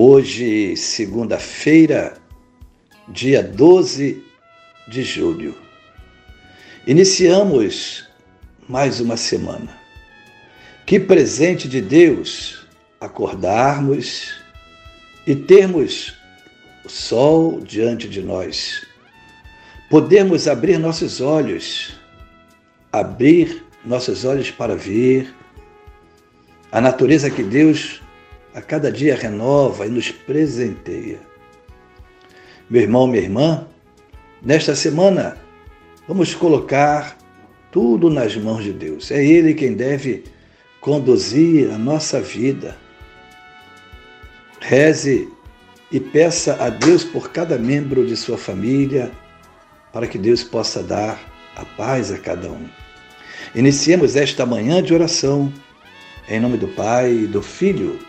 Hoje, segunda-feira, dia 12 de julho. Iniciamos mais uma semana. Que presente de Deus acordarmos e termos o sol diante de nós. Podemos abrir nossos olhos, abrir nossos olhos para ver a natureza que Deus a cada dia renova e nos presenteia. Meu irmão, minha irmã, nesta semana vamos colocar tudo nas mãos de Deus. É Ele quem deve conduzir a nossa vida. Reze e peça a Deus por cada membro de sua família, para que Deus possa dar a paz a cada um. Iniciemos esta manhã de oração, em nome do Pai, do Filho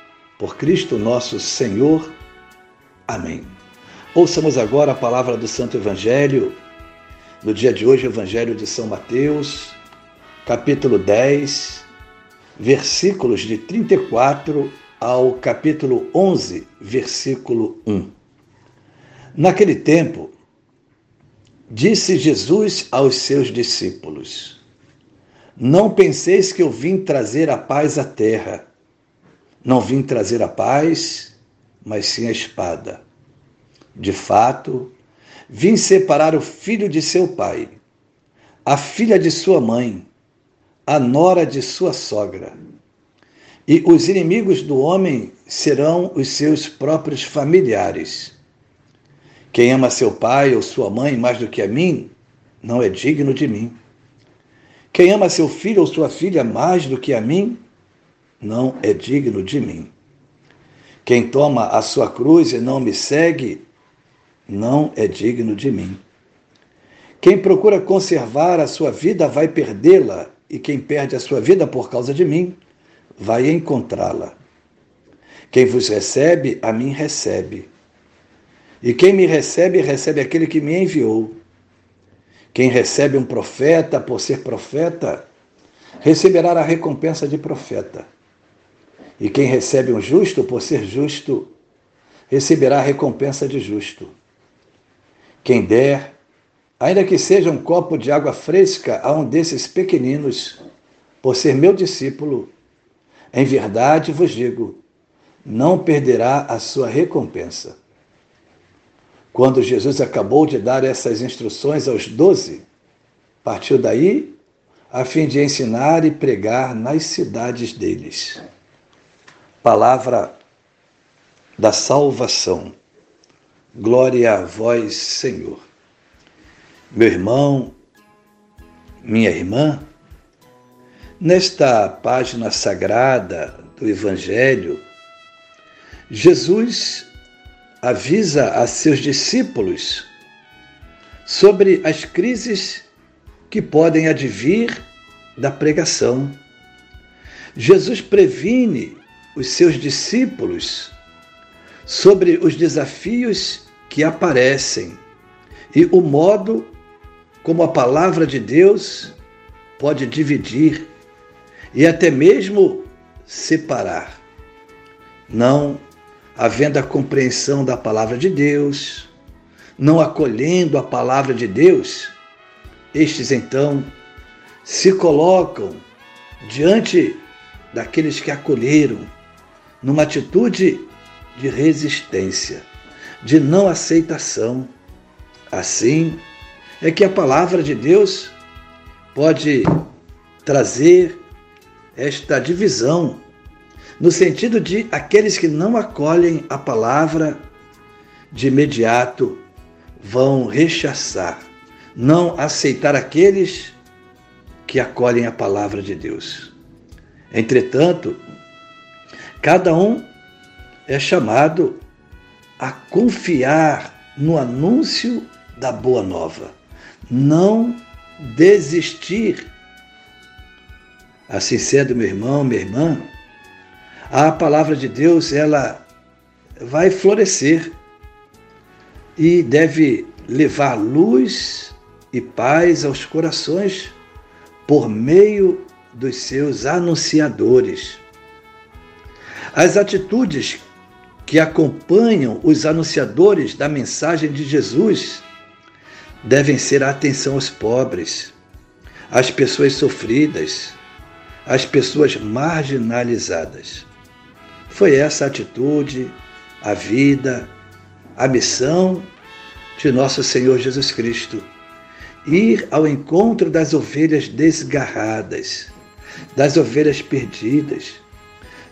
por Cristo nosso Senhor. Amém. Ouçamos agora a palavra do Santo Evangelho. No dia de hoje, Evangelho de São Mateus, capítulo 10, versículos de 34 ao capítulo 11, versículo 1. Naquele tempo, disse Jesus aos seus discípulos: Não penseis que eu vim trazer a paz à terra. Não vim trazer a paz, mas sim a espada. De fato, vim separar o filho de seu pai, a filha de sua mãe, a nora de sua sogra. E os inimigos do homem serão os seus próprios familiares. Quem ama seu pai ou sua mãe mais do que a mim, não é digno de mim. Quem ama seu filho ou sua filha mais do que a mim, não é digno de mim. Quem toma a sua cruz e não me segue, não é digno de mim. Quem procura conservar a sua vida vai perdê-la, e quem perde a sua vida por causa de mim, vai encontrá-la. Quem vos recebe, a mim recebe. E quem me recebe, recebe aquele que me enviou. Quem recebe um profeta por ser profeta, receberá a recompensa de profeta. E quem recebe um justo por ser justo, receberá a recompensa de justo. Quem der, ainda que seja um copo de água fresca a um desses pequeninos, por ser meu discípulo, em verdade vos digo, não perderá a sua recompensa. Quando Jesus acabou de dar essas instruções aos doze, partiu daí a fim de ensinar e pregar nas cidades deles palavra da salvação. Glória a vós, Senhor. Meu irmão, minha irmã, nesta página sagrada do Evangelho, Jesus avisa a seus discípulos sobre as crises que podem advir da pregação. Jesus previne os seus discípulos sobre os desafios que aparecem e o modo como a palavra de Deus pode dividir e até mesmo separar. Não havendo a compreensão da palavra de Deus, não acolhendo a palavra de Deus, estes então se colocam diante daqueles que acolheram numa atitude de resistência, de não aceitação. Assim é que a palavra de Deus pode trazer esta divisão, no sentido de aqueles que não acolhem a palavra, de imediato vão rechaçar, não aceitar aqueles que acolhem a palavra de Deus. Entretanto, cada um é chamado a confiar no anúncio da boa nova, não desistir. Assim sendo, meu irmão, minha irmã, a palavra de Deus ela vai florescer e deve levar luz e paz aos corações por meio dos seus anunciadores. As atitudes que acompanham os anunciadores da mensagem de Jesus devem ser a atenção aos pobres, às pessoas sofridas, às pessoas marginalizadas. Foi essa a atitude, a vida, a missão de nosso Senhor Jesus Cristo ir ao encontro das ovelhas desgarradas, das ovelhas perdidas.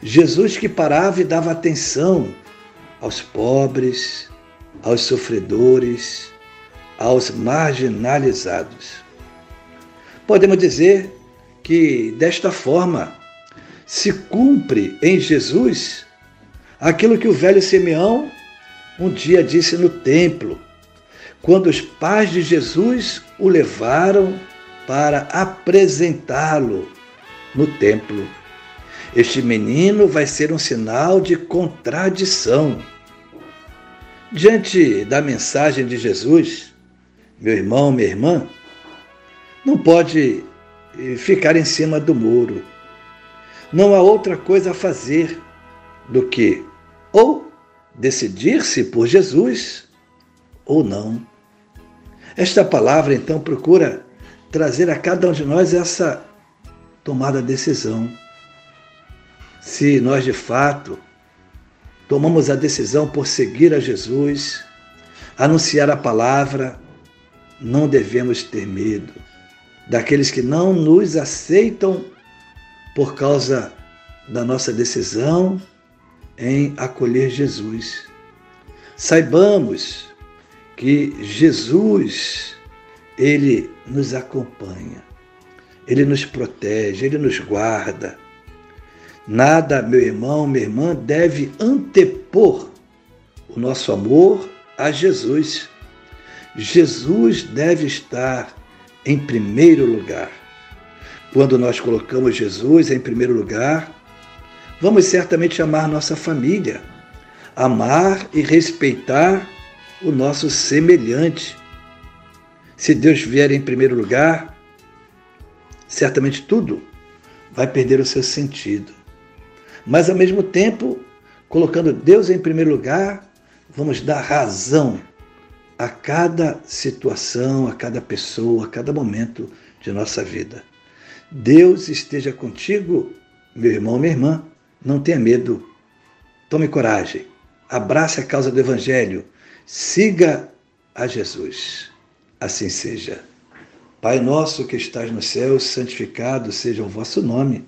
Jesus que parava e dava atenção aos pobres, aos sofredores, aos marginalizados. Podemos dizer que desta forma se cumpre em Jesus aquilo que o velho Simeão um dia disse no templo quando os pais de Jesus o levaram para apresentá-lo no templo. Este menino vai ser um sinal de contradição. Diante da mensagem de Jesus, meu irmão, minha irmã, não pode eh, ficar em cima do muro. Não há outra coisa a fazer do que ou decidir-se por Jesus ou não. Esta palavra, então, procura trazer a cada um de nós essa tomada de decisão. Se nós, de fato, tomamos a decisão por seguir a Jesus, anunciar a palavra, não devemos ter medo daqueles que não nos aceitam por causa da nossa decisão em acolher Jesus. Saibamos que Jesus, ele nos acompanha, ele nos protege, ele nos guarda. Nada, meu irmão, minha irmã, deve antepor o nosso amor a Jesus. Jesus deve estar em primeiro lugar. Quando nós colocamos Jesus em primeiro lugar, vamos certamente amar nossa família, amar e respeitar o nosso semelhante. Se Deus vier em primeiro lugar, certamente tudo vai perder o seu sentido. Mas ao mesmo tempo, colocando Deus em primeiro lugar, vamos dar razão a cada situação, a cada pessoa, a cada momento de nossa vida. Deus esteja contigo, meu irmão, minha irmã. Não tenha medo. Tome coragem. Abrace a causa do Evangelho. Siga a Jesus. Assim seja. Pai nosso que estás no céu, santificado seja o vosso nome.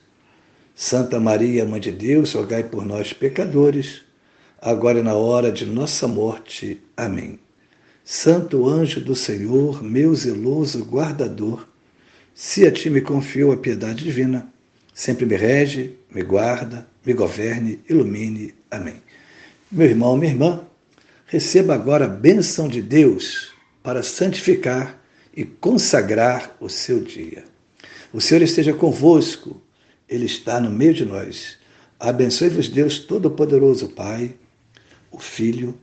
Santa Maria, Mãe de Deus, rogai por nós, pecadores, agora e na hora de nossa morte. Amém. Santo anjo do Senhor, meu zeloso guardador, se a ti me confiou a piedade divina, sempre me rege, me guarda, me governe, ilumine. Amém. Meu irmão, minha irmã, receba agora a bênção de Deus para santificar e consagrar o seu dia. O Senhor esteja convosco, Ele está no meio de nós. Abençoe-vos, Deus Todo-Poderoso, Pai, o Filho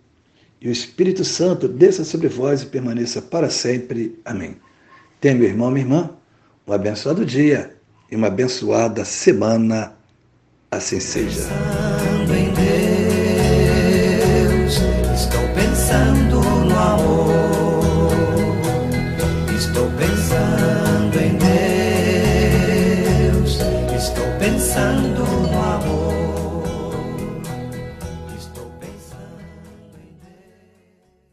e o Espírito Santo, desça sobre vós e permaneça para sempre. Amém. Tenha, meu irmão, minha irmã, um abençoado dia e uma abençoada semana. Assim seja. Pensando em Deus, estou pensando.